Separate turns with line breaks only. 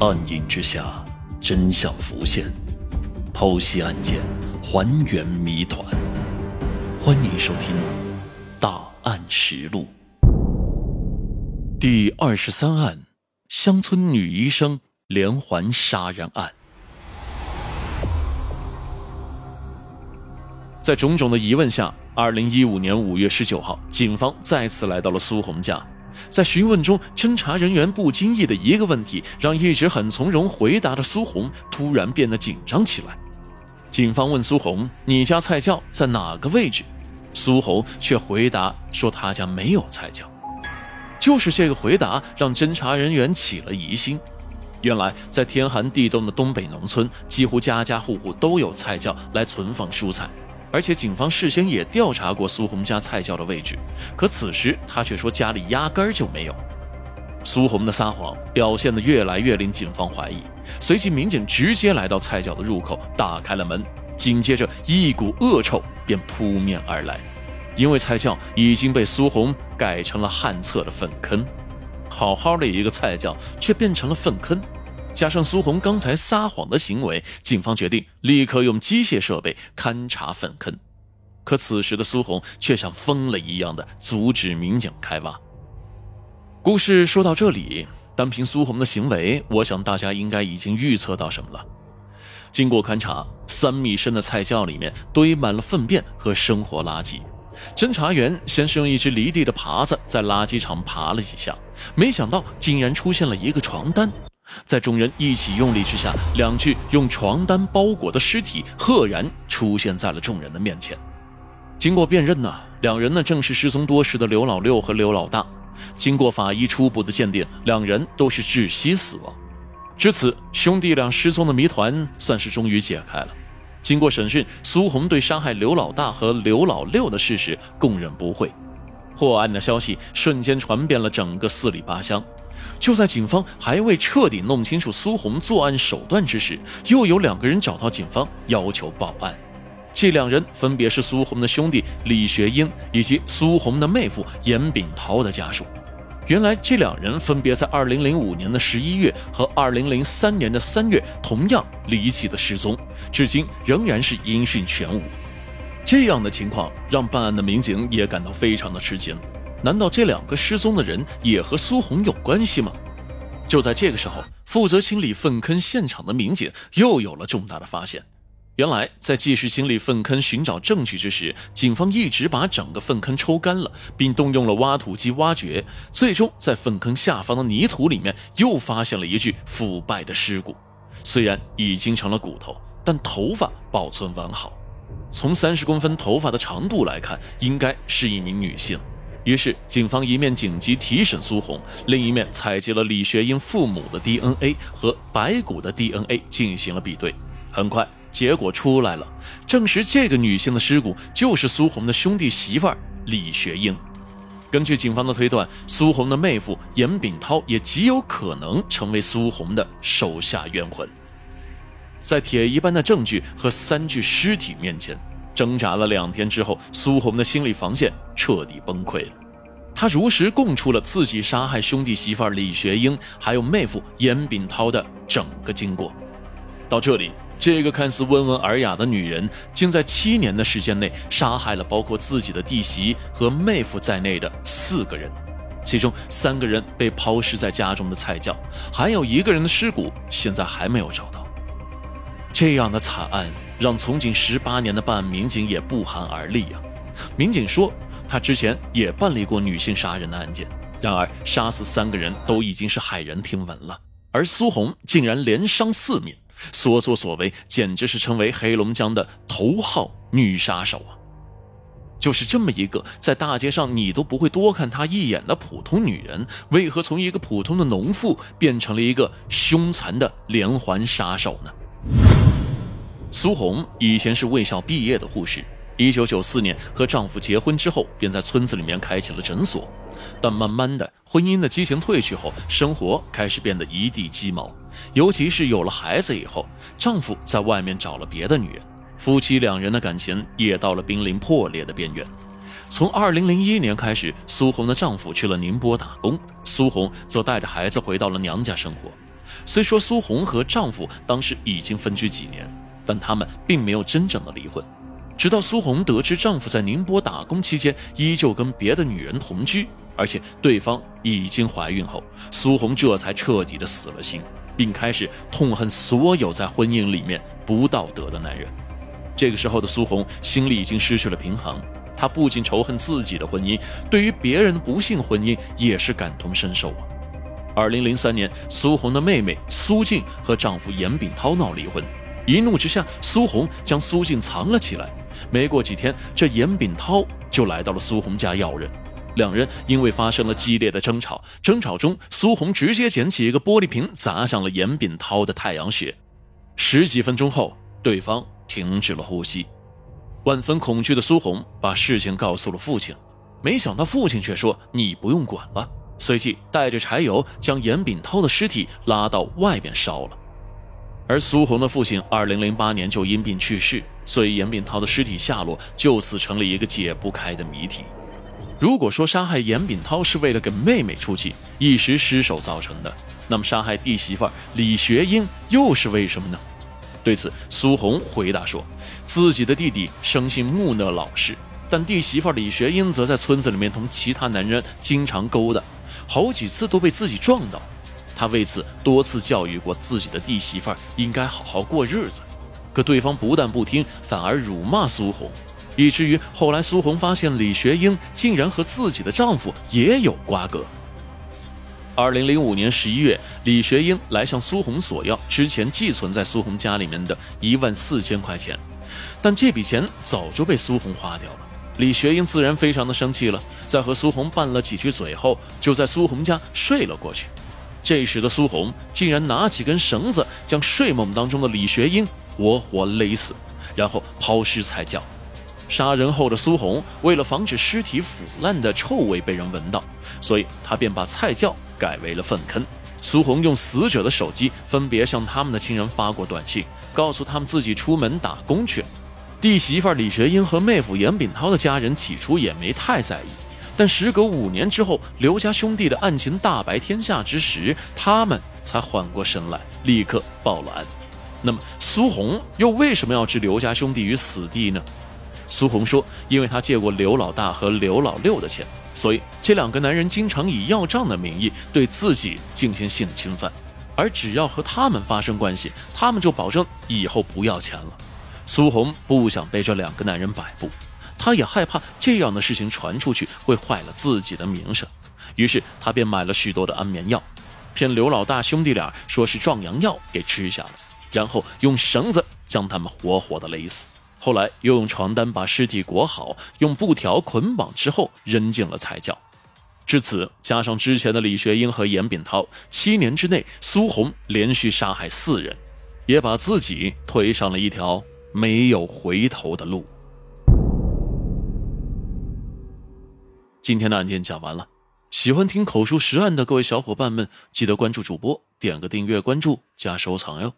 暗影之下，真相浮现，剖析案件，还原谜团。欢迎收听《大案实录》第二十三案：乡村女医生连环杀人案。在种种的疑问下，二零一五年五月十九号，警方再次来到了苏红家。在询问中，侦查人员不经意的一个问题，让一直很从容回答的苏红突然变得紧张起来。警方问苏红：“你家菜窖在哪个位置？”苏红却回答说：“他家没有菜窖。”就是这个回答，让侦查人员起了疑心。原来，在天寒地冻的东北农村，几乎家家户户都有菜窖来存放蔬菜。而且警方事先也调查过苏红家菜窖的位置，可此时他却说家里压根儿就没有。苏红的撒谎表现得越来越令警方怀疑。随即，民警直接来到菜窖的入口，打开了门，紧接着一股恶臭便扑面而来，因为菜窖已经被苏红改成了旱厕的粪坑，好好的一个菜窖却变成了粪坑。加上苏红刚才撒谎的行为，警方决定立刻用机械设备勘察粪坑。可此时的苏红却像疯了一样的阻止民警开挖。故事说到这里，单凭苏红的行为，我想大家应该已经预测到什么了。经过勘察，三米深的菜窖里面堆满了粪便和生活垃圾。侦查员先是用一只离地的耙子在垃圾场爬了几下，没想到竟然出现了一个床单。在众人一起用力之下，两具用床单包裹的尸体赫然出现在了众人的面前。经过辨认呢，两人呢正是失踪多时的刘老六和刘老大。经过法医初步的鉴定，两人都是窒息死亡。至此，兄弟俩失踪的谜团算是终于解开了。经过审讯，苏红对杀害刘老大和刘老六的事实供认不讳。破案的消息瞬间传遍了整个四里八乡。就在警方还未彻底弄清楚苏红作案手段之时，又有两个人找到警方要求报案。这两人分别是苏红的兄弟李学英以及苏红的妹夫严炳涛的家属。原来这两人分别在2005年的11月和2003年的3月同样离奇的失踪，至今仍然是音讯全无。这样的情况让办案的民警也感到非常的吃惊。难道这两个失踪的人也和苏红有关系吗？就在这个时候，负责清理粪坑现场的民警又有了重大的发现。原来，在继续清理粪坑、寻找证据之时，警方一直把整个粪坑抽干了，并动用了挖土机挖掘。最终，在粪坑下方的泥土里面又发现了一具腐败的尸骨。虽然已经成了骨头，但头发保存完好。从三十公分头发的长度来看，应该是一名女性。于是，警方一面紧急提审苏红，另一面采集了李学英父母的 DNA 和白骨的 DNA 进行了比对。很快，结果出来了，证实这个女性的尸骨就是苏红的兄弟媳妇儿李学英。根据警方的推断，苏红的妹夫严炳涛也极有可能成为苏红的手下冤魂。在铁一般的证据和三具尸体面前。挣扎了两天之后，苏红的心理防线彻底崩溃了。他如实供出了自己杀害兄弟媳妇李学英还有妹夫严炳涛的整个经过。到这里，这个看似温文尔雅的女人，竟在七年的时间内杀害了包括自己的弟媳和妹夫在内的四个人，其中三个人被抛尸在家中的菜窖，还有一个人的尸骨现在还没有找到。这样的惨案。让从警十八年的办案民警也不寒而栗呀。民警说，他之前也办理过女性杀人的案件，然而杀死三个人都已经是骇人听闻了，而苏红竟然连伤四名，所作所为简直是成为黑龙江的头号女杀手啊！就是这么一个在大街上你都不会多看她一眼的普通女人，为何从一个普通的农妇变成了一个凶残的连环杀手呢？苏红以前是卫校毕业的护士，一九九四年和丈夫结婚之后，便在村子里面开起了诊所。但慢慢的，婚姻的激情褪去后，生活开始变得一地鸡毛。尤其是有了孩子以后，丈夫在外面找了别的女人，夫妻两人的感情也到了濒临破裂的边缘。从二零零一年开始，苏红的丈夫去了宁波打工，苏红则带着孩子回到了娘家生活。虽说苏红和丈夫当时已经分居几年，但他们并没有真正的离婚。直到苏红得知丈夫在宁波打工期间依旧跟别的女人同居，而且对方已经怀孕后，苏红这才彻底的死了心，并开始痛恨所有在婚姻里面不道德的男人。这个时候的苏红心里已经失去了平衡，她不仅仇恨自己的婚姻，对于别人的不幸婚姻也是感同身受啊。二零零三年，苏红的妹妹苏静和丈夫严炳涛闹离婚，一怒之下，苏红将苏静藏了起来。没过几天，这严炳涛就来到了苏红家要人，两人因为发生了激烈的争吵，争吵中，苏红直接捡起一个玻璃瓶砸向了严炳涛的太阳穴。十几分钟后，对方。停止了呼吸，万分恐惧的苏红把事情告诉了父亲，没想到父亲却说：“你不用管了。”随即带着柴油将严炳涛的尸体拉到外边烧了。而苏红的父亲二零零八年就因病去世，所以严炳涛的尸体下落就此成了一个解不开的谜题。如果说杀害严炳涛是为了给妹妹出气，一时失手造成的，那么杀害弟媳妇李学英又是为什么呢？对此，苏红回答说：“自己的弟弟生性木讷老实，但弟媳妇李学英则在村子里面同其他男人经常勾搭，好几次都被自己撞到。他为此多次教育过自己的弟媳妇应该好好过日子，可对方不但不听，反而辱骂苏红，以至于后来苏红发现李学英竟然和自己的丈夫也有瓜葛。”二零零五年十一月，李学英来向苏红索要之前寄存在苏红家里面的一万四千块钱，但这笔钱早就被苏红花掉了。李学英自然非常的生气了，在和苏红拌了几句嘴后，就在苏红家睡了过去。这时的苏红竟然拿起根绳子，将睡梦当中的李学英活活勒死，然后抛尸菜窖。杀人后的苏红为了防止尸体腐烂的臭味被人闻到，所以他便把菜窖。改为了粪坑。苏红用死者的手机分别向他们的亲人发过短信，告诉他们自己出门打工去了。弟媳妇李学英和妹夫严炳涛的家人起初也没太在意，但时隔五年之后，刘家兄弟的案情大白天下之时，他们才缓过神来，立刻报了案。那么，苏红又为什么要置刘家兄弟于死地呢？苏红说：“因为他借过刘老大和刘老六的钱。”所以，这两个男人经常以要账的名义对自己进行性侵犯，而只要和他们发生关系，他们就保证以后不要钱了。苏红不想被这两个男人摆布，他也害怕这样的事情传出去会坏了自己的名声，于是他便买了许多的安眠药，骗刘老大兄弟俩说是壮阳药给吃下了，然后用绳子将他们活活的勒死。后来又用床单把尸体裹好，用布条捆绑之后扔进了菜窖。至此，加上之前的李学英和严炳涛，七年之内，苏红连续杀害四人，也把自己推上了一条没有回头的路。今天的案件讲完了，喜欢听口述实案的各位小伙伴们，记得关注主播，点个订阅、关注加收藏哟。